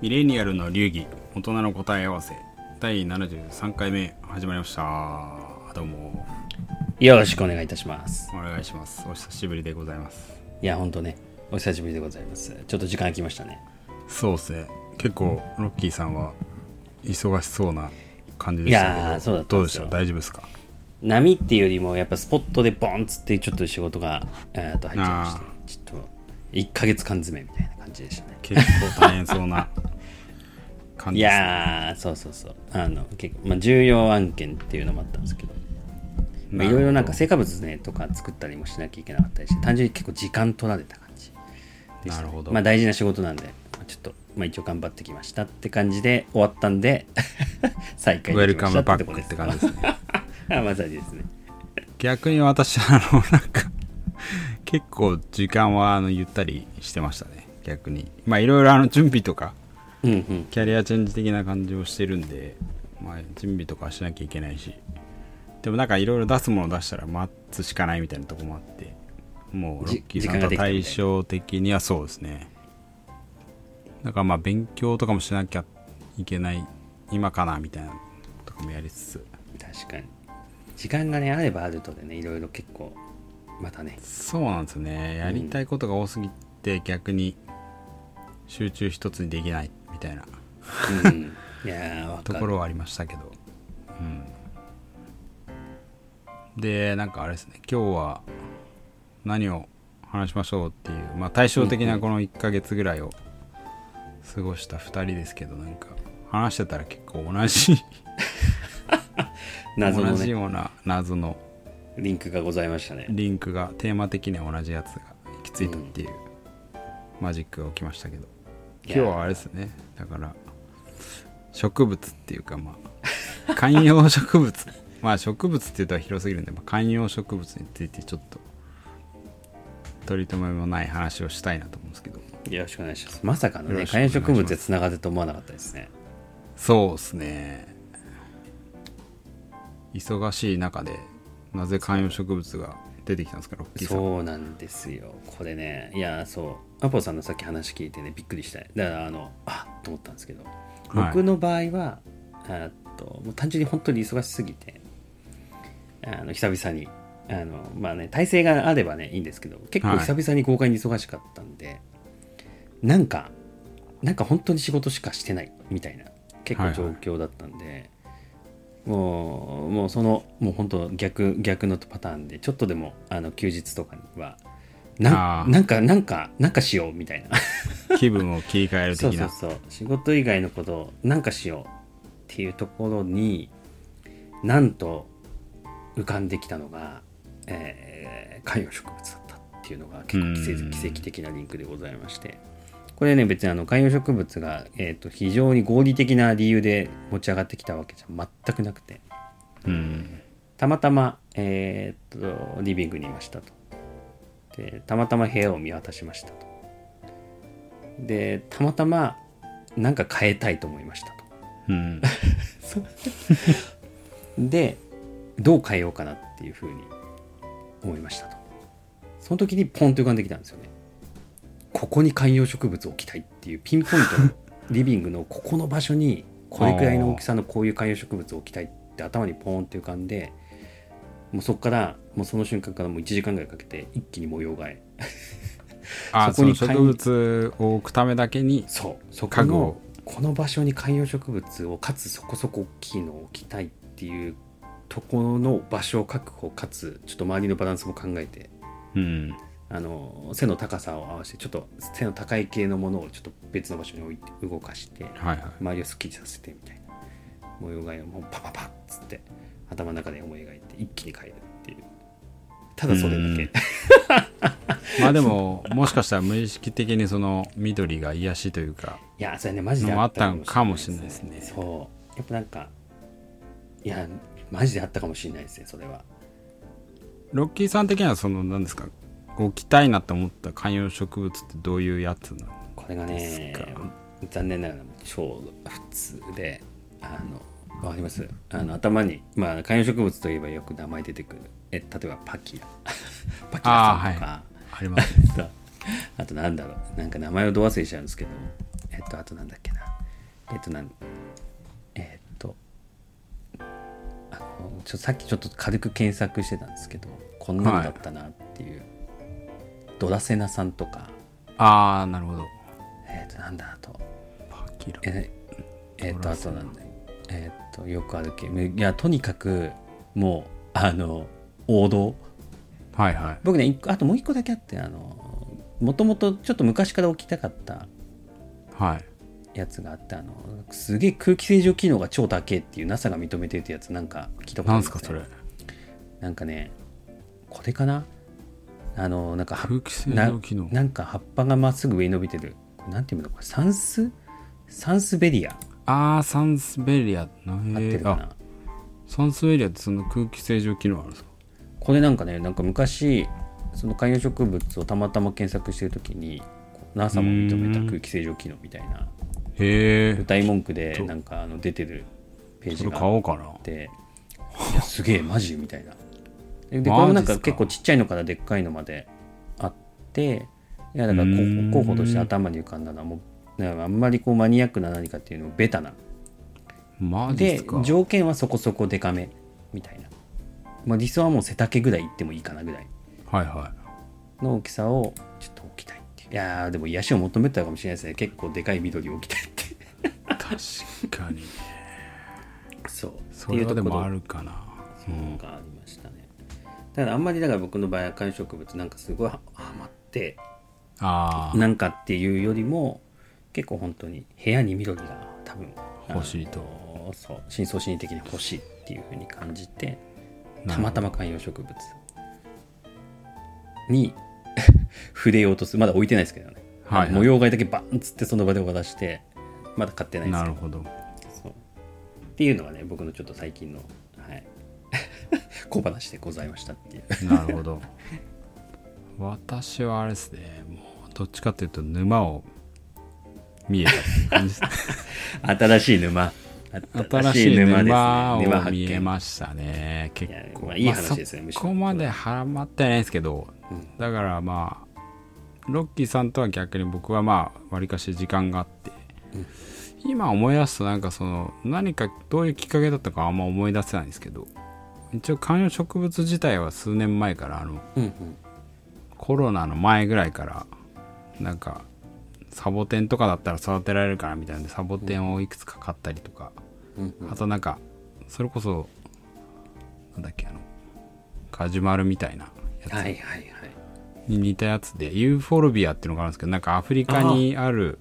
ミレニアルの流儀大人の答え合わせ第73回目始まりました。どうも。よろしくお願いいたします。お願いします。お久しぶりでございます。いや、ほんとね、お久しぶりでございます。ちょっと時間空きましたね。そうですね。結構ロッキーさんは忙しそうな感じでいしたけどやーそうだどうでした？大丈夫ですか？波っていうよりも、やっぱスポットでボンっつってちょっと仕事が、えー、と入っちゃいましてあ、ちょっと1ヶ月間詰めみたいな感じでしたね。結構大変そうな感いじです、ね、やー、そうそうそう。あの、結構、まあ、重要案件っていうのもあったんですけど、まあ、いろいろなんか成果物ね、とか作ったりもしなきゃいけなかったりして、単純に結構時間取られた感じでした。ね、なるほど。まあ、大事な仕事なんで、まあちょっと、まあ、一応頑張ってきましたって感じで終わったんで、再開ウェルできましたカムバックって感じですね。あ まさにですね。逆に私あのなんか 結構時間はあのゆったりしてましたね逆に。まあいろいろあの準備とかうんうん。キャリアチェンジ的な感じをしてるんで、まあ、準備とかしなきゃいけないし。でもなんかいろいろ出すもの出したら待つしかないみたいなとこもあってもうロじッキーさんとは対照的にはそうですね。だからまあ勉強とかもしなきゃいけない今かなみたいなとかもやりつつ。確かに。時間がね、あればあるとでね、いろいろ結構、またね、そうなんですよね。やりたいことが多すぎて逆に集中一つにできないみたいな。うん。いや。ところはありましたけど、うん、でなんかあれですね。今日は何を話しましょうっていう、まあ、対照的なこの1ヶ月ぐらいを過ごした2人ですけどなんか話してたら結構同じ。謎のね、同じような謎のリンクがございましたね。リンクがテーマ的には同じやつが行き着いたっていうマジックが起きましたけど。今日はあれですね。だから植物っていうかまあ 観葉植物。まあ植物って言ったら広すぎるんで、まあ、観葉植物についてちょっと取り留めもない話をしたいなと思うんですけど。よろしくお願いします。まさかのね、観葉植物でつながると思わなかったですね。そうですね。忙しい中でなぜ観葉植物が出てきたんですかロッキーさん。そうなんですよ。これね、いや、そう、アポさんのさっき話聞いてね、びっくりした。だから、あの、あっと思ったんですけど、はい。僕の場合は、あっともう単純に本当に忙しすぎて、あの久々に、あのまあね、体制があればね、いいんですけど、結構はい。久々に豪快に忙しかったんで、なんか、なんか本当に仕事しかしてないみたいな、結構状況だったんで、もう、もうその、もう本当逆、逆のパターンで、ちょっとでも、あの、休日とかには、ななんか、なんか、なんかしようみたいな。気分を切り替える的なそうそうそう。仕事以外のことをなんかしようっていうところに、なんと浮かんできたのが、えー観葉植物だったっていうのが結構奇跡的なリンクでございまして。これね、別にあの観葉植物が、えー、と非常に合理的な理由で持ち上がってきたわけじゃ全くなくて、うん。たまたま、えーっとリビングにいましたと。でたまたま部屋を見渡しましたと。でたまたまなんか変えたいと思いましたと。うん。でどう変えようかなっていうふうに思いましたと。その時にポンと浮かんできたんですよねここに観葉植物を置きたいっていうピンポイントのリビングのここの場所にこれくらいの大きさのこういう観葉植物を置きたいって頭にポーンって浮かんでもうそこからもうその瞬間からもう1時間ぐらいかけて一気に模様替えあそこに植物を置くためだけにそうそこのこの場所に観葉植物をかつそこそこ大きいのを置きたいっていうところの場所を確保かつちょっと周りのバランスも考えてうんあの背の高さを合わせてちょっと背の高い系のものをちょっと別の場所に置いて動かしてはいはい。周りをすっきりさせてみたいな模様替えをもうパパパッつって頭の中で思い描いて一気に変えるっていう。ただそれだけ。まあでももしかしたら無意識的にその緑が癒しというかいやそれねマジであったんかもしれないしれないですね。そう。やっぱなんかいやマジであったかもしれないですねそれは。ロッキーさん的にはその何ですか置きたいなって思った観葉植物ってどういうやつなの？これがね残念ながら超普通であのわかります？あの頭にまあ観葉植物といえばよく名前出てくるえ例えばパキラ。パキラさんとか。ありますね。あとなんだろう。なんか名前をど忘れしちゃうんですけど。えっとあとなんだっけな。えっとなんえっとあのちょさっきちょっと軽く検索してたんですけどこんなのだったなっていう、ドラセナさんとか。ああなるほど。えっとなんだあと。パキラ。ええっとドラセナ。あとなんだ。えっとよくある系。いやとにかくもうあの王道。はいはい。僕ねあともう一個だけあってあのもともとちょっと昔から起きたかった。はい。やつがあってあのすげえ空気清浄機能が超高えっていう NASA が認めてるってやつなんか聞いたことあるんですね。なんすかそれ。なんかねこれかな？あのなんか葉空気清な浄機能。なんか葉っぱがまっすぐ上に伸びてるなんていうのこれサンスサンスベリア。ああサンスベリア。な？サンスベリアってその空気清浄機能あるんですか？これなんかねなんか昔その観葉植物をたまたま検索してる時に NASA も認めた空気清浄機能みたいなへえ歌い文句でなんかあの出てるページが買おうかな。っていやすげえマジ？みたいなでこれもなんか結構ちっちゃいのからでっかいのまであっていやだから候補として頭に浮かんだのはもうねあんまりこうマニアックな何かっていうのをベタな。で条件はそこそこデカめみたいな、まあ、理想はもう背丈ぐらいいってもいいかなぐらい。はいはの大きさをちょっと置きたいっていう。いやーでも癒しを求めてたかもしれないですね。結構でかい緑を置きたいって。い確かに。そう。それはでっていうところもあるかな。うん。がありましたねだからあんまりだから僕の場合は観葉植物なんかすごいはハマってああなんかっていうよりも結構本当に部屋に緑が多分欲しいと。そう深層心理的に欲しいっていうふうに感じてたまたま観葉植物に 触れようとするまだ置いてないですけどね、はいはい模様替えだけバンっつってその場で渡してまだ買ってないんですけどなるほどそうっていうのがね僕のちょっと最近のはい小話でございましたっていう。なるほど。私はあれですね。もうどっちかっていうと沼を見えた感じですね。新しい沼。新しい沼を見えましたね。結構。まあいい話ですねまあそこまでハマってないですけど、うん。だからまあロッキーさんとは逆に僕はまあわりかし時間があって、今思い出すとなんかその何かどういうきっかけだったかあんま思い出せないんですけど一応観葉植物自体は数年前からあのうんうん。コロナの前ぐらいからなんかサボテンとかだったら育てられるかなみたいなんでサボテンをいくつか買ったりとか、うんうん。あとなんかそれこそなんだっけあのカジュマルみたいなやつ。はいはいはい。に似たやつでユーフォルビアっていうのがあるんですけどなんかアフリカにある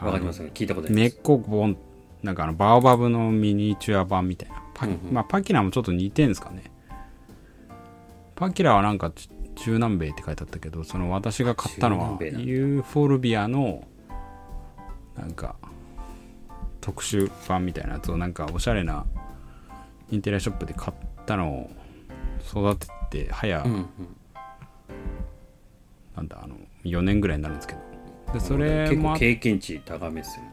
わかります。聞いたことありま根っすこボンなんかあのバオバブのミニチュア版みたいなパ,、うんうん。まあ、パキラもちょっと似てんですかね。パキラはなんかち中南米って書いてあったけどその私が買ったのはユーフォルビアのなんか特殊版みたいなやつをなんかおしゃれなインテリアショップで買ったのを育てて早、うんうん。なんだあの4年ぐらいになるんですけど。でそれ結構経験値高めっすよ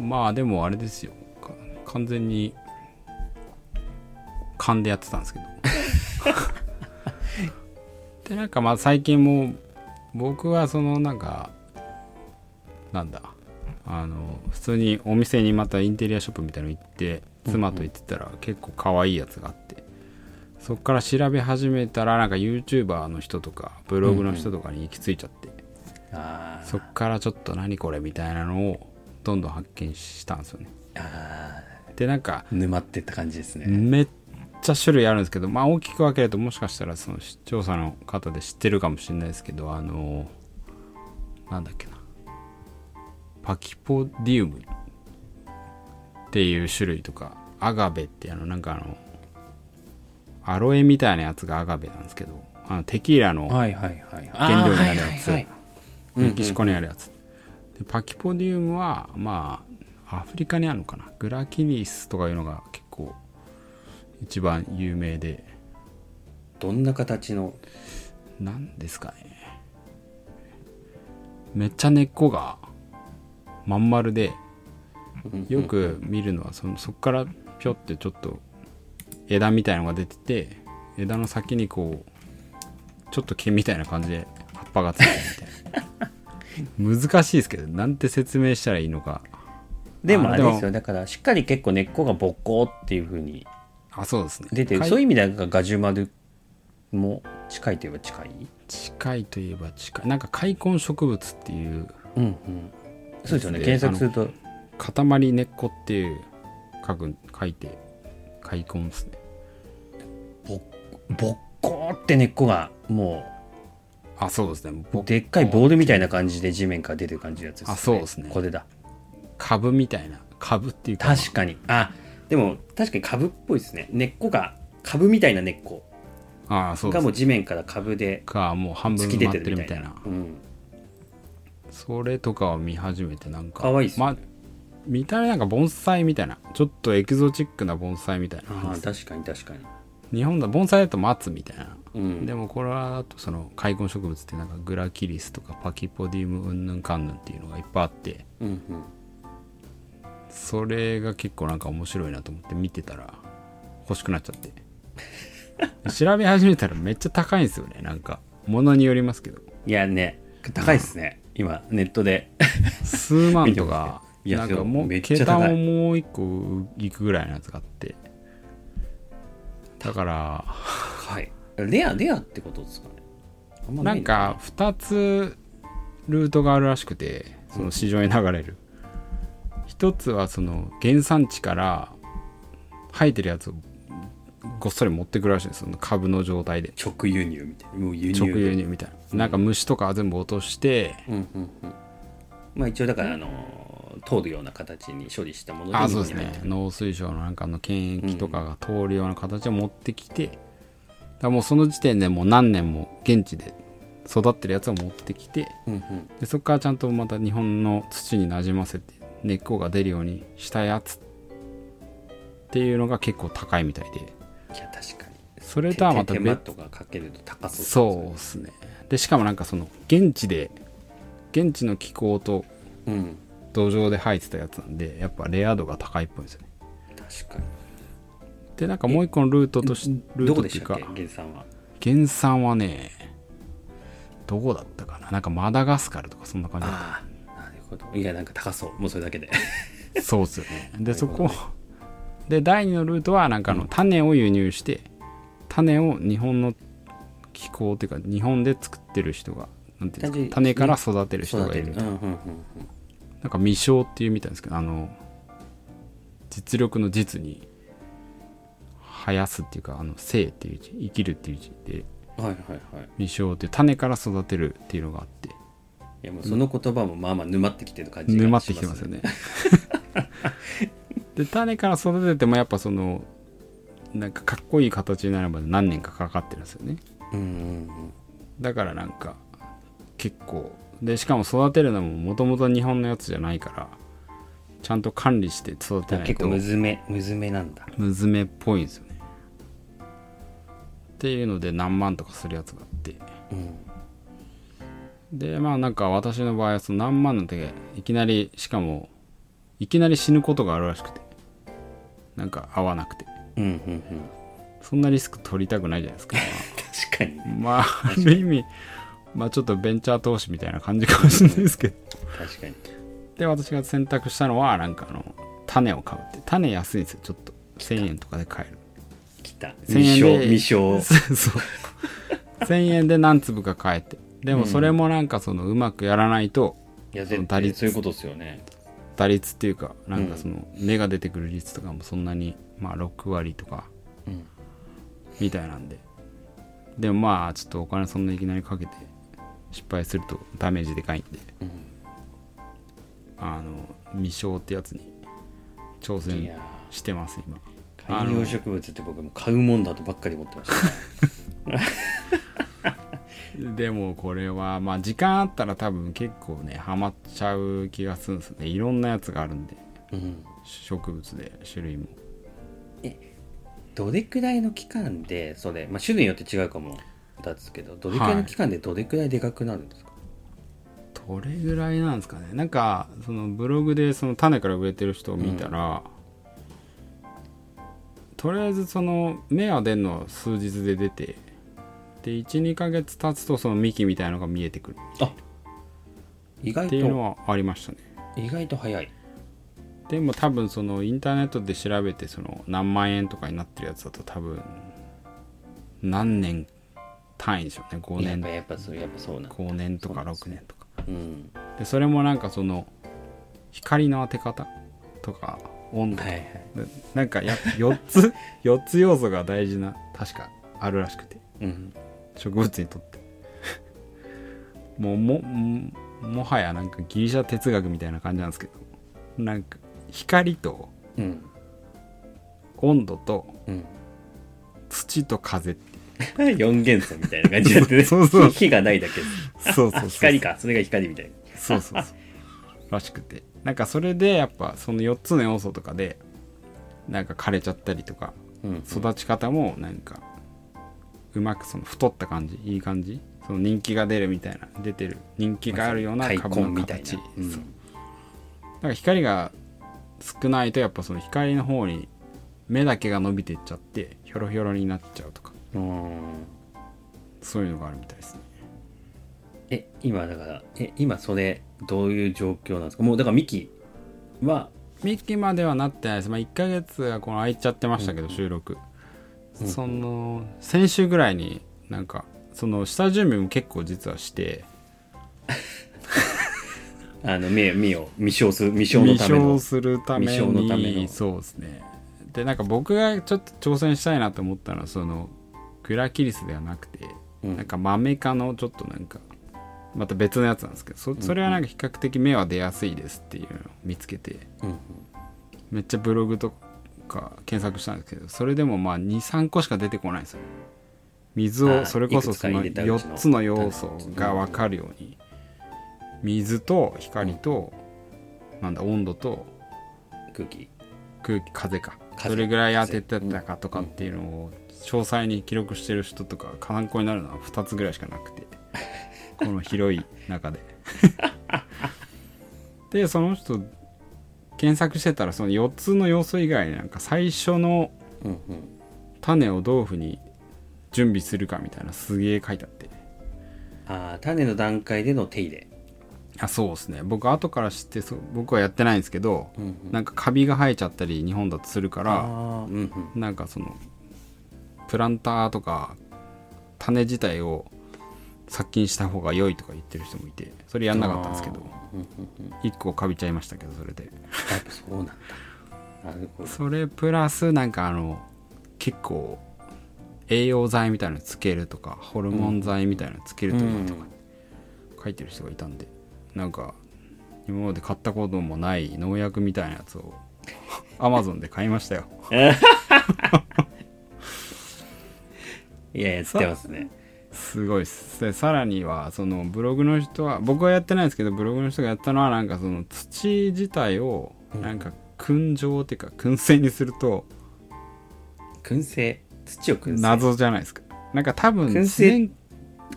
まあでもあれですよ。か完全に勘でやってたんですけど。でなんかまあ最近も僕はそのなんかなんだあの普通にお店にまたインテリアショップみたいなの行って妻と行ってたら結構可愛いやつがあってそっから調べ始めたらなんか YouTuber の人とかブログの人とかに行き着いちゃって、そっからちょっと何これみたいなのをどんどん発見したんですよね。あでなんかー沼ってった感じですね。めっちゃ種類あるんですけどまあ大きく分けるともしかしたらその視聴者の方で知ってるかもしれないですけどあのなんだっけな。パキポディウムっていう種類とかアガベってあのなんかあのアロエみたいなやつがアガベなんですけどあのテキーラの原料になるやつ。メキシコにあるやつ、でパキポディウムはまあアフリカにあるのかな。グラキリスとかいうのが結構一番有名で。どんな形の？何ですかね。めっちゃ根っこがまん丸でよく見るのはそのそこからぴょってちょっと枝みたいのが出てて枝の先にこうちょっと毛みたいな感じで葉っぱがついてるみたいな。難しいですけどなんて説明したらいいのか。でもああれですよ。だからしっかり結構根っこがボッコーっていう風にあそうですね。出てるそういう意味ではガジュマルも近いといえば近い？近いといえば近い。なんか開墾植物っていううんうん。そうですよね。で検索すると。塊根っこっていう書く書いて開墾ですね。ボッボッコーって根っこがもあそうですね。うでっかいボールみたいな感じで地面から出てる感じのやつですよあそうですね。これだ。株みたいな。株っていうか。確かに。あでも確かに株っぽいですね。根っこが株みたいな根っこ。ああそうがもう地面から株でかもう半分突き埋まって出てるみたるみたいな。いなうんそれとかを見始めてなんかかわいいっすね。まあ見た目なんか盆栽みたいな。ちょっとエキゾチックな盆栽みたいなああ確かに確かに。日本だ盆栽だと松みたいな、うん。でもこれはあとその開墾植物ってなんかグラキリスとかパキポディウムうんぬんかんぬんっていうのがいっぱいあって。うんうんそれが結構なんか面白いなと思って見てたら欲しくなっちゃって。調べ始めたらめっちゃ高いんですよね。なんか物によりますけど。いやね高いですね、今ネットで。数万とかいやなんかもう桁ももう一個いくぐらいのやつがあって。だからはい。レアレアってことですかね。なんか2つルートがあるらしくてその市場に流れる一つはその原産地から生えてるやつをごっそり持ってくるらしいんですその株の状態で。直輸入みたいな。もう輸入直輸入みたいな。なんか虫とかは全部落としてうんうんうん。まあ一応だからあの通るような形に処理したものであそうですね。農水省のなんかの検疫とかが通るような形を持ってきて、だからもうその時点でもう何年も現地で育ってるやつを持ってきてうんうん。でそこからちゃんとまた日本の土になじませて根っこが出るようにしたやつっていうのが結構高いみたいで。いや確かに。それとはまた別とかかけると高そうそうですね。でしかもなんかその現地で現地の気候とうん。土壌で生えてたやつなんでやっぱレア度が高いっぽいんですよね。確かでなんかもう一個のルートとしにルートっていうか原産は。原産はねどこだったかな？なんかマダガスカルとかそんな感じだっああなるほどいやなんか高そう。もうそれだけで。た そうっすよね。でそこで第二のルートはなんかあのうん。種を輸入して種を日本の気候っていうか日本で作ってる人がなんていうんですか種から育てる人育がいるみたいな。んうんうんなんか未生っていうみたいですけどあの実力の実に生やすっていうかあの生っていう字生きるっていう字でうんはいはいはい。未生っていう種から育てるっていうのがあっていやもうその言葉もまあまあ沼ってきてる感じが沼ってきてますよね。で種から育ててもやっぱそのなんかかっこいい形になるまで何年かかかってるんですよね。うんうんうん。だからなんか結構でしかも育てるのももともと日本のやつじゃないからちゃんと管理して育てないと。結構むずめむずめなんだ。むずめっぽいんですよね。っていうので何万とかするやつがあって。うんでまあなんか私の場合はその何万の時いきなりしかもいきなり死ぬことがあるらしくて。なんか合わなくて。うんうんうん。そんなリスク取りたくないじゃないですか。確かに。まあある意味まあちょっとベンチャー投資みたいな感じかもしれないですけど。確かに。で私が選択したのはなんかあの種を買うって。種安いんですよちょっと。1000円とかで買える。来た。1000円で未 そう1000円で何粒か買えてでもそれもなんかそのうまくやらないと生いやその絶対そういうことですよね。打率っていうかなんかその芽が出てくる率とかもそんなにまあ6割とかうんみたいなんで。でもまあちょっとお金そんないきなりかけて失敗するとダメージでかいんで。うんあの未生ってやつに挑い戦やしてます今。ー観葉植物って僕も買うもんだとばっかり思ってました。ね でもこれはまあ時間あったら多分結構ねハマっちゃう気がするんですね。いろんなやつがあるんで。うん。植物で種類も。どれくらいの期間でそれ、まあ、種類によって違うかもだですけどどれくらいの期間でどれくらいでかくなるんですか、どれぐらいなんですかね。なんかそのブログでその種から植えてる人を見たら、とりあえずその芽は出るのは数日で出てで12ヶ月経つとその幹みたいなのが見えてくる。へ意外っていうのとはありましたね。意外と早い。でも多分そのインターネットで調べてその何万円とかになってるやつだと多分何年単位でしょうね。5年。やっぱやっぱそうやっぱそうなんだ。5年とか6そうなんですね。年とかうん。でそれもなんかその光の当て方とか温度とか、はいはい。でなんかや4つ 4つ要素が大事な確かあるらしくて。うん植物にとって。もうもももはやなんかギリシャ哲学みたいな感じなんですけど。なんか光とうん。温度とうん。土と風って 四元素みたいな感じになってね。そうそう火がないだけそうそうそう。光か。それが光みたいな。そうそうそう。らしくて。なんかそれでやっぱその4つの要素とかでなんか枯れちゃったりとかうん。育ち方もなんかうまくその太った感じいい感じその人気が出るみたいな出てる人気があるような大株の根みたい形。なうん。そう。だから光が少ないとやっぱその光の方に目だけが伸びていっちゃってひょろひょろになっちゃうとか。うんそういうのがあるみたいですね。え今だからえ今それどういう状況なんですか？もうだからミキは？ミキまではなってないです。まあ1ヶ月がこの空いちゃってましたけど、収録、うんその先週ぐらいになんかその下準備も結構実はして。あの目目を未消す未消の未ための。消するため未消のためにの。そうですね。でなんか僕がちょっと挑戦したいなと思ったのはそのクラキリスではなくて、うん。なんかマメ科のちょっとなんかまた別のやつなんですけどそそれはなんか比較的芽は出やすいですっていうのを見つけてうん。めっちゃブログとか検索したんですけどそれでもまあ23個しか出てこないんですよ。水をそれこそそのいくつか入れたうちの4つの要素が分かるように水と光となんだ温度と空気。空気風か。風。どれぐらい当ててたかとかっていうのを詳細に記録してる人とか参考になるのは2つぐらいしかなくて この広い中で。でその人検索してたらその4つの要素以外になんか最初の種をどういうふうに準備するかみたいなすげえ書いてあって。ああ種の段階での手入れ。あそうですね。僕後から知ってそう僕はやってないんですけどうんうん。なんかカビが生えちゃったり日本だとするからうんうん。なんかそのプランターとか種自体を殺菌した方が良いとか言ってる人もいてそれやんなかったんですけどあーうんうんうん1個かびちゃいましたけどそれで。そうなんだ。なるほど。それプラスなんかあの結構栄養剤みたいなのつけるとかホルモン剤みたいなのつけるといいとか書いてる人がいたんでなんか今まで買ったこともない農薬みたいなやつを アマゾンで買いましたよ。いややってますねすごいっす。でさらにはそのブログの人は僕はやってないですけどブログの人がやったのはなんかその土自体をなんか燻蒸っていうか燻製にすると燻製？土を燻製？謎じゃないですか。なんか多分燻製？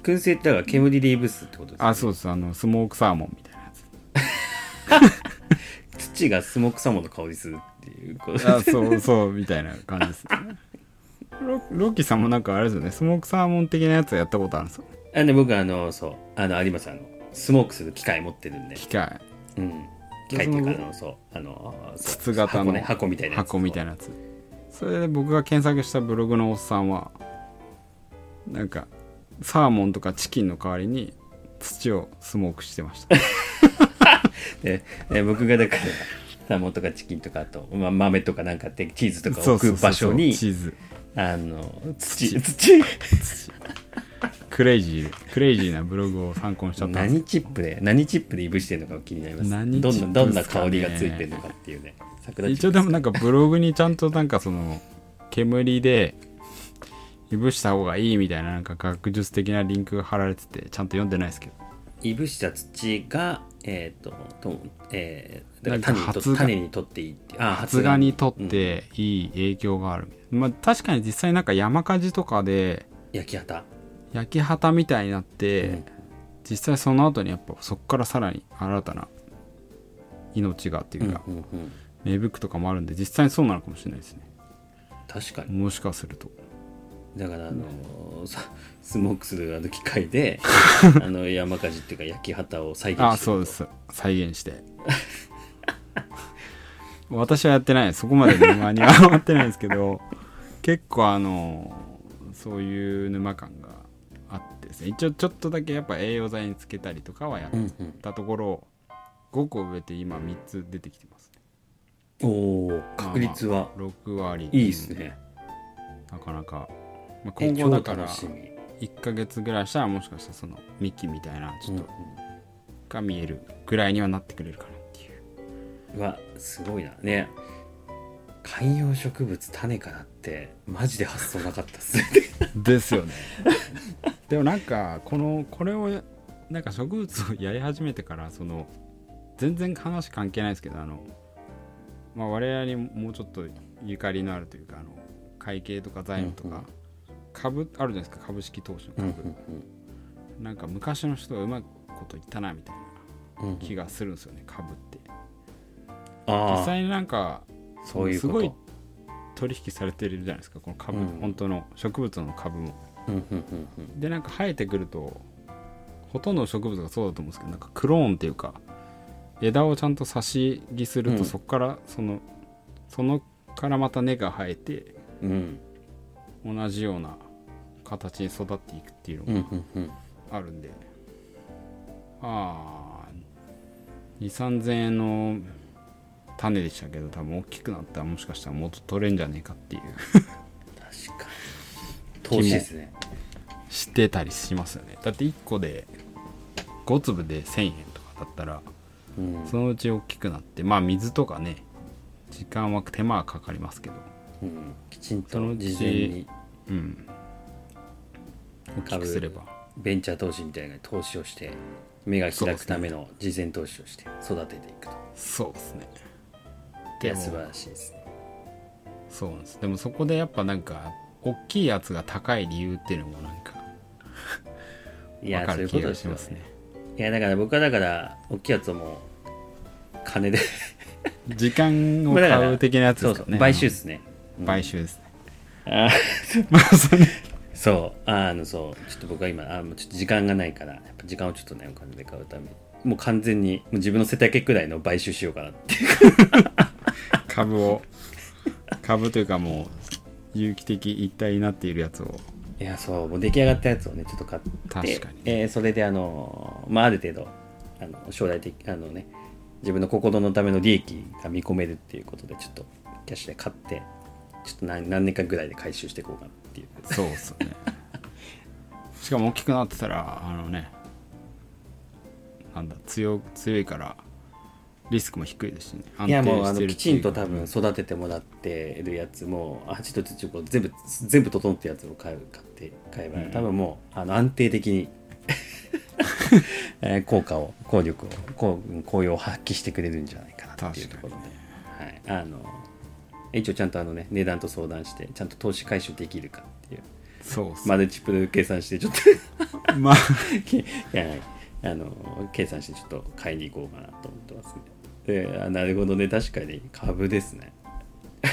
燻製ってだから煙リーブスってことですかあそうですあのスモークサーモンみたいなやつ。土がスモークサーモンの香りするっていうこと。あそうそうみたいな感じですねロロッキーさんもなんかあれですよねスモークサーモン的なやつやったことあるんですよあで僕あのそうあのありますあのスモークする機械持ってるんで。機械。うん。機械っていうかあのそうあの筒型の箱ね箱みたいなやつ。箱みたいなやつ。それで僕が検索したブログのおっさんはなんかサーモンとかチキンの代わりに土をスモークしてました。で で僕がだからサーモンとかチキンとかあと、ま、豆とかなんかってチーズとかそう置く場所にチーズあの土。土。クレイジークレイジーなブログを参考にしちゃった。何チップで何チップでいぶしてるのか気になります。何どんなどんな香りがついてるのかっていうね。一応でもなんかブログにちゃんとなんかその煙でいぶした方がいいみたいななんか学術的なリンクが貼られててちゃんと読んでないですけど。いぶした土がえっ、ととえー、だから種に種にとっていいってあ発芽にとっていい影響があるみたいな、まあ確かに実際なんか山火事とかでうん焼き畑焼き畑みたいになって、うん。実際その後にやっぱそこからさらに新たな命がっていうか、うんうん。芽吹くとかもあるんで実際にそうなのかもしれないですね。確かに。もしかするとだからあのさスモークするあの機械で あの山火事っていうか焼き旗を再現してるあそうです。再現して。私はやってない。そこまで沼には回ってないんですけど結構あのそういう沼感があってですね。一応ちょっとだけやっぱ栄養剤につけたりとかはやったところ5個植えて今3つ出てきてますね。おお確率は6割いいですね、なかなか、まあ、え今後だから超楽しみ。1ヶ月ぐらいしたらもしかしたらその幹みたいなちょっとうんが見えるぐらいにはなってくれるかなっていう。うわすごいな。ね。観葉植物種からってマジで発想なかったっす。ね ですよね。でもなんかこのこれをなんか植物をやり始めてからその全然話関係ないですけどあの、まあ、我々にもうちょっとゆかりのあるというかあの会計とか財務とか、株あるじゃないですか。株式投資のうん株、なんか昔の人がうまいこと言ったなみたいな気がするんですよね株って。実際になんかそういうすごい取引されてるじゃないですか。この株、うん。本当の植物の株も。でなんか生えてくるとほとんどの植物がそうだと思うんですけどなんかクローンっていうか枝をちゃんと差し木すると、うん。そこからそのそのからまた根が生えてうん。同じような形に育っていくっていうのがあるんで、ああ2 3 0 0 0円の種でしたけど多分大きくなったらもしかしたらもっと取れんじゃねえかっていう。確かに。投資ですね。知ってたりしますよね。だって1個で5粒で1000円とかだったらうん。そのうち大きくなってまあ水とかね時間は手間はかかりますけど。うん。きちんと事前に。うん大きくすれば。ベンチャー投資みたいな投資をして目が開くための事前投資をして育てていくと。そうですね。いや素晴らしいですね。そうなんです。でもそこでやっぱなんか大きいやつが高い理由っていうのもなんかいや分かる気そういうことがしますねですよ。ねいやだから僕はだから大きいやつをもう金で。時間を買う的なやつそうそうですかね買収ですね。うん。買収ですね。あ まあそれそうあのそうちょっと僕は今あもうちょっと時間がないからやっぱ時間をちょっとねお金で買うために。もう完全にもう自分の背丈くらいの買収しようかなって 株を株というかもう有機的一体になっているやつを。いやそうもう出来上がったやつをねちょっと買って。確かにえーそれであのまあある程度あの将来的あのね自分の心のための利益が見込めるっていうことでちょっとキャッシュで買ってちょっと何何年かぐらいで回収していこうかなっていう。そうっすよね。しかも大きくなってたらあのねなんだ強強いからリスクも低いですしね。安いやもうあのきちんと多分育ててもらってるやつも鉢と土を全部全部整ったやつを買う買って買えば、うん。多分もうあの安定的に えー効果を効力を効効用を発揮してくれるんじゃないかなっていうところで、はい、あの一応ちゃんとあのね値段と相談してちゃんと投資回収できるかっていう。そうマルチプル計算してちょっと。まあ。あの計算してちょっと買いに行こうかなと思ってますね。であなるほどね。確かに株ですね。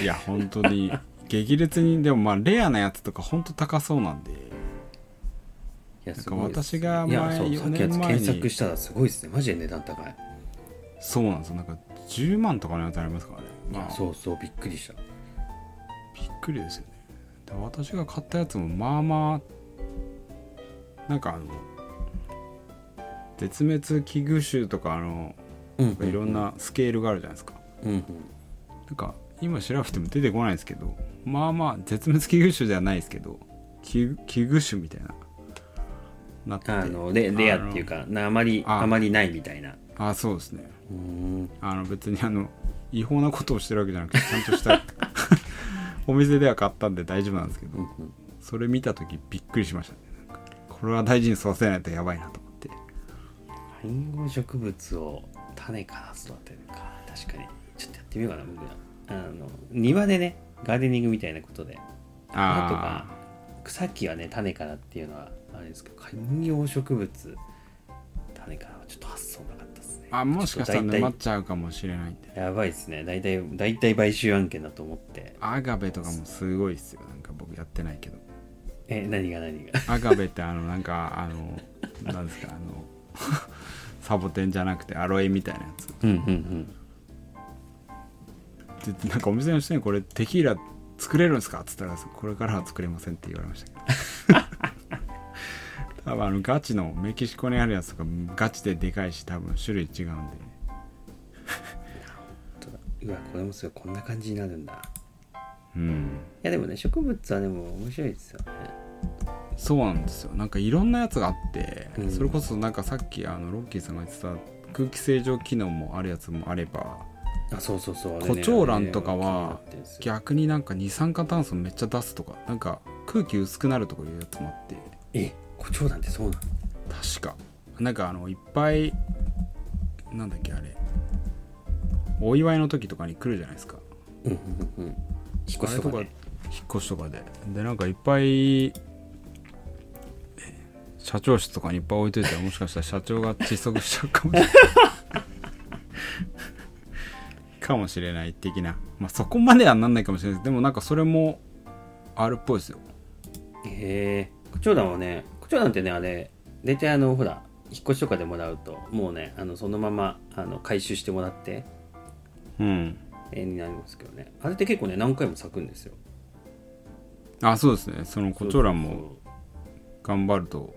いや本当に。激烈にでもまあレアなやつとか本当高そうなんで。いやなんかすごいです私がいや前4そうさっきやつ年前に検索したらすごいですね。マジで値段高い、そうなんですよ。なんか10万とかのやつありますからねまあそうそうびっくりした。びっくりですよね。で私が買ったやつもまあまあなんかあの絶滅危惧種とかあのうんいろんなスケールがあるじゃないですか、うんうん。なんか今調べても出てこないんですけどまあまあ絶滅危惧種ではないですけど危危惧種みたいななってて。あのレレアっていうかなあまりあ。あまりないみたいな。ああそうですね。うん。あの別にあの違法なことをしてるわけじゃなくてちゃんとした お店では買ったんで大丈夫なんですけど、うん。うんそれ見た時びっくりしましたね。これは大事に育てないとやばいなと思って。観葉植物を種から育てるか。確かに。ちょっとやってみようかな僕。あの庭でねガーデニングみたいなことで。あとか草木はね種からっていうのはあれですけど観葉植物種からはちょっと発想なかったあもしかしたら沼っちゃうかもしれないやばいですね。大体大体買収案件だと思って。アガベとかもすごいっすよ。なんか僕やってないけど。え何が何が？アガベってあのなんかあのなんですかあの サボテンじゃなくてアロエみたいなやつ。うんうんうん。でなんかお店の人にこれテキーラ作れるんですか？っつったらこれからは作れませんって言われましたけど 多分あのガチのメキシコにあるやつとかガチででかいし多分種類違うんで。うわこれもすごいこんな感じになるんだ。うん。いやでもね植物はでも面白いですよね。そうなんですよ。なんかいろんなやつがあって、うん。それこそなんかさっきあのロッキーさんが言ってた空気清浄機能もあるやつもあればあそうそうそうあれね胡蝶蘭とかはあれね気になってんですよ。逆になんか二酸化炭素めっちゃ出すとかなんか空気薄くなるとかいうやつもあって。え胡蝶蘭ってそうなの確か。なんかあのいっぱいなんだっけあれ。お祝いの時とかに来るじゃないですか。うんうんうんうん。引っ越しとか引っ越しとかで。でなんかいっぱいえ社長室とかにいっぱい置いといたらもしかしたら社長が窒息しちゃうかもしれない。かもしれない的な。まあそこまではなんないかもしれないです。でもなんかそれもあるっぽいですよ。へえ。胡蝶蘭はね胡蝶蘭ってねあれ大体あのほら引っ越しとかでもらうともうねあのそのままあの回収してもらってうん。えになりますけどね。あれって結構ね何回も咲くんですよ。あそうですね。その胡蝶蘭もそう頑張ると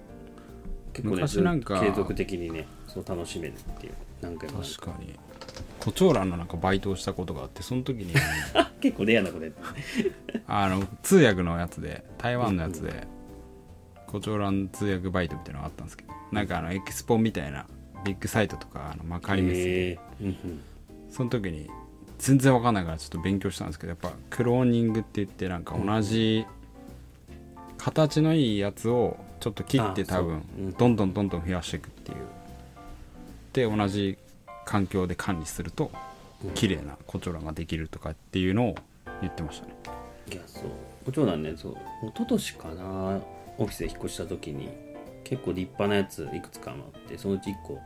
結構ね昔なんか継続的にねそう楽しめるっていう何回も確かに。胡蝶蘭のなんかバイトをしたことがあってその時に 結構レアなことやっあの通訳のやつで台湾のやつで胡蝶蘭通訳バイトみたいなのがあったんですけどなんかあのエキスポみたいなビッグサイトとかあの幕張メッセでうんうん。その時に全然わかんないからちょっと勉強したんですけどやっぱクローニングって言ってなんか同じ形のいいやつをちょっと切って多分う。ん。どんどんどんどん増やしていくっていう。で同じ環境で管理するとうん。綺麗な胡蝶蘭ができるとかっていうのを言ってましたね。いやそう。胡蝶蘭ねそう一昨年かなオフィスで引っ越した時に結構立派なやついくつかあってそのうち1個、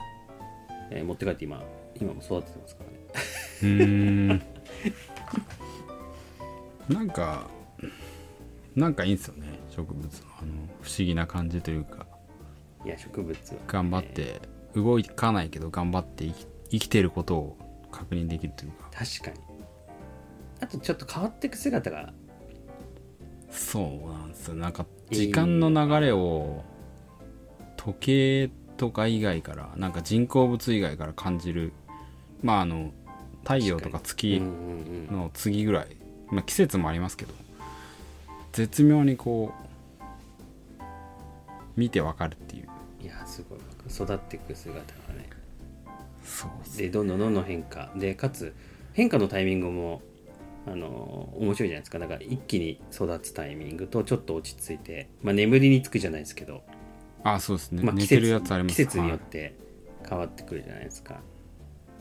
えー持って帰って今今も育ててますからね。うーん。なんかなんかいいんですよね。植物のあの不思議な感じというか。いや植物は頑張って動かないけど頑張って生き生きてることを確認できるというか。確かに。あとちょっと変わっていく姿が。そうなんですよ。なんか時間の流れを時計とか以外からなんか人工物以外から感じるまああの太陽とかうん月の次ぐらい、まあ、季節もありますけど絶妙にこう見てわかるっていう。いやすごい。育っていく姿がね。そうでどんどんどんどん変化。でかつ変化のタイミングもあの面白いじゃないですか。だから一気に育つタイミングとちょっと落ち着いて、まあ、眠りにつくじゃないですけど、あそうですね、まあ、季節るやつあります。季節によっはいて変わってくるじゃないですか、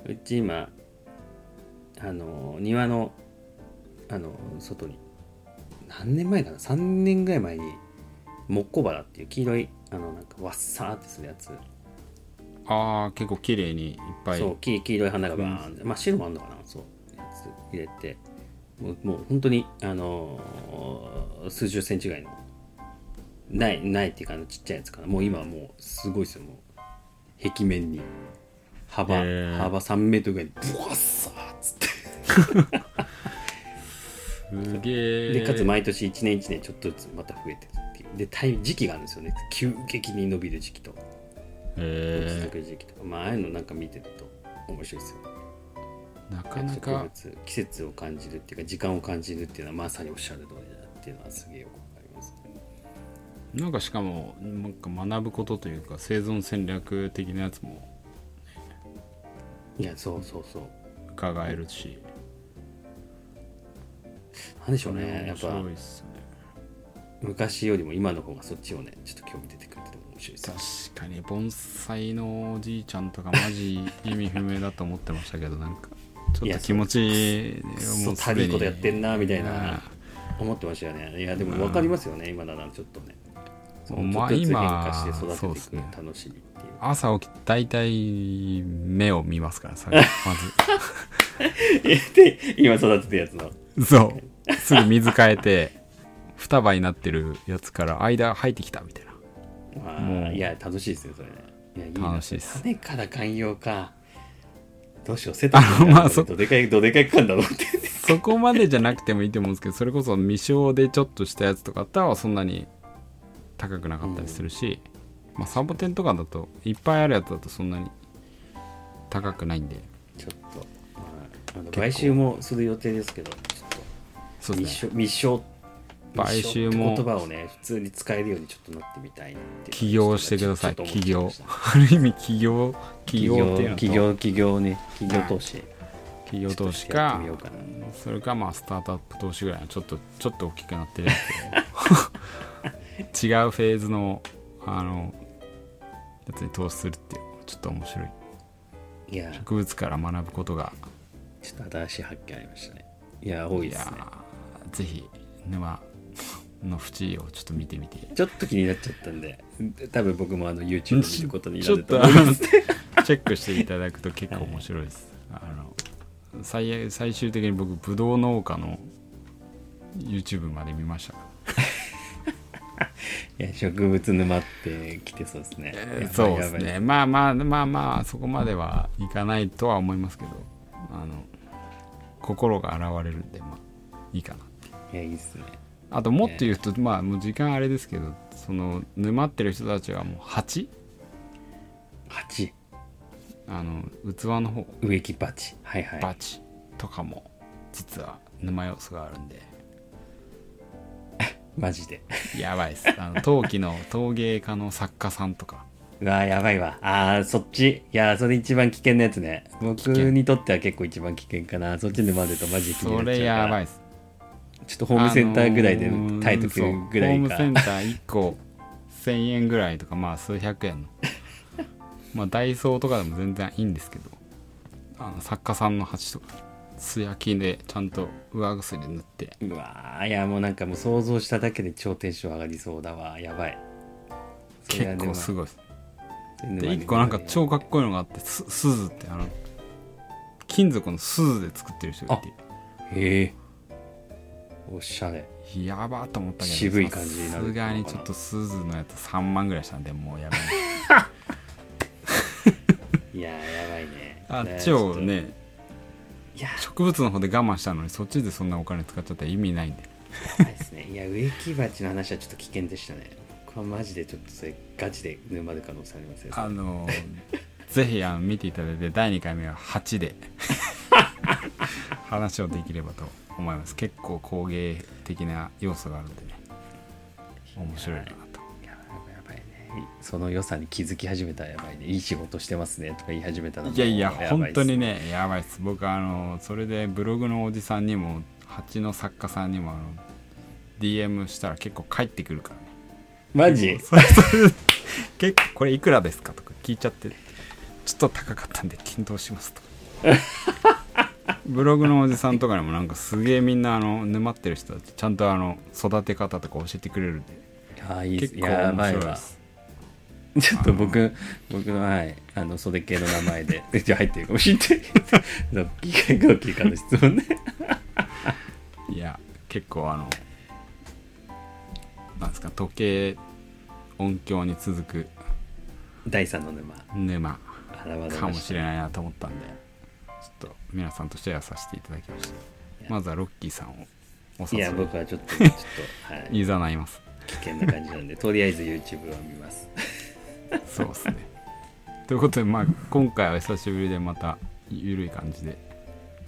うち今あの庭のあの外に何年前かな？3年ぐらい前にモッコバラっていう黄色いあのなんかわっさーってするやつ。ああ結構綺麗にいっぱい。そう黄黄色い花がバーンって、まあ白もあんのかな？そうやつ入れてもうもう本当にあのー数十センチぐらいのないないっていうかあのちっちゃいやつかな。もう今はもうすごいですよもう壁面に。幅へー。幅3メートルぐらいにブワッサーっつって。すげえでかつ毎年1年1年ちょっとずつまた増えてるっていう。でタイ時期があるんですよね。急激に伸びる時期とへ続く時期とか。まあああいうのなんか見てると面白いですよ。ねえなかな植か物季節を感じるっていうか時間を感じるっていうのはまさにおっしゃる通りだっていうのはすげえよくわかりますなんかしかもなんか学ぶことというか生存戦略的なやつもいやそうそうそう。伺えるし、なんでしょうねや面っぱね。昔よりも今の方がそっちをねちょっと興味出てくるって面白いですよ確かに盆栽のおじいちゃんとかマジ意味不明だと思ってましたけどなんかちょっと気持ちそうたりいことやってんなみたいな。あ思ってましたよね。いやでも分かりますよね今ならちょっとね。まあ今そうてていっすねく楽しみっていう。朝起きて大体目を見ますからさ まで今育てたやつの。ずそう。すぐ水変えて双葉になってるやつから間入ってきたみたいな。まもう。あいや楽しいですねそれね。いやいいな。楽しいっす。種から寛容かどうしよう瀬戸君あのまあそどでかいどでかいかんだろうって。そこまでじゃなくてもいいと思うんですけどそれこそ未生でちょっとしたやつとかだったらそんなに高くなかったりするし、まあ、サボテンとかだといっぱいあるやつだとそんなに高くないんで。ちょっと、まあ、あの買収もする予定ですけどちょっと。そうですね。未生買収も言葉をね普通に使えるようにちょっとなってみたいなっていう起業してください。起業。ある意味起業。起起業っていうのと起業起業ね。起業投資。企業投資かそれかまあスタートアップ投資ぐらいのちょっとちょっと大きくなってるやつ。を 違うフェーズのあのやつに投資するっていうちょっと面白い。いや。植物から学ぶことが。ちょっと新しい発見ありましたね。いや多いですね。ーぜひ沼の縁をちょっと見てみて。ちょっと気になっちゃったんで。多分僕もあの YouTube 見ることになちょっると思います。チェックしていただくと結構面白いです、あの最最終的に僕ブドウ農家の YouTube まで見ました。いや植物沼ってきてそうですね、やばいそうですね。まあまあまあまあそこまではいかないとは思いますけどあの心が現れるんでまあいいかないやいいっすねあともっと言うと、まあもう時間あれですけどその沼ってる人たちがもう鉢8あの器の方。植木鉢。はいはい。バチとかも実は沼要素があるんで。マジで。やばいです。あの陶器の 陶芸家の作家さんとか。うわやばいわ。あーそっち。いやそれ一番危険なやつね。僕険にとっては結構一番危険かな。そっち沼るとマジで気になそれやばいですちょっとホームセンターぐらいであのー耐えとくぐらいか、そうホームセンター1個1000円ぐらいとかまあ数百円の。まあダイソーとかでも全然いいんですけど。あの作家さんの鉢とか。素焼きでちゃんと上薬塗って。うわーいやもうなんかもう想像しただけで超テンション上がりそうだわ。やばい。結構すごごい。ですいで1個なんか超かっこいいのがあってす鈴ってあの金属の鈴で作ってる人がいて。へえおしゃれ。やばーと思ったけど渋い感じになる。さすがにちょっと鈴のやつ3万ぐらいしたんでもうやばい。いやーやばいね。あっねちをねいや。植物の方で我慢したのにそっちでそんなお金使っちゃったら意味ないんで。ーないですね。いや植木鉢の話はちょっと危険でしたね。僕はマジでちょっとそれガチで沼る可能性ありますよ。あのーぜひあの見ていただいて第2回目は8で 話をできればと思います。結構工芸的な要素があるんでね。面白いなと。やばいね。その良さに気づき始めたらやばいね。いい仕事してますねとか言い始めたらいやいや本当にねやばいです。僕あのそれでブログのおじさんにも蜂の作家さんにもあの DM したら結構返ってくるからね。マジ？結構これいくらですかとか聞いちゃって。ちょっと高かったんで検討しますと ブログのおじさんとかにもなんかすげえみんなあの沼ってる人たちちゃんとあの育て方とか教えてくれるんでああいいです。結構面白いです。ちょっと僕僕のはいあの袖系の名前で じゃ入ってるかもしれないロッキーロッキーからの質問ね。いや結構あのなんですか時計音響に続く。第三の沼。沼。現れかもしれいないなと思ったんでと皆さんとしてはさせていただきました。まずはロッキーさんをおい。や誘僕はちょっとちょっと、はい、いざないます危険な感じなんで とりあえず YouTube は見ます。そうですね。ということでまあ今回は久しぶりでまた緩い感じで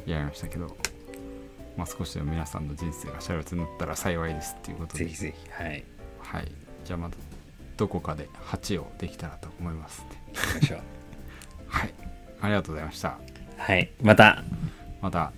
やりましたけどまあ少しでも皆さんの人生がシャレオツになったら幸いですっていうことで。ぜひぜひはい。はい。じゃあまたどこかで8をできたらと思いますね はい。ありがとうございましたはい。また。また。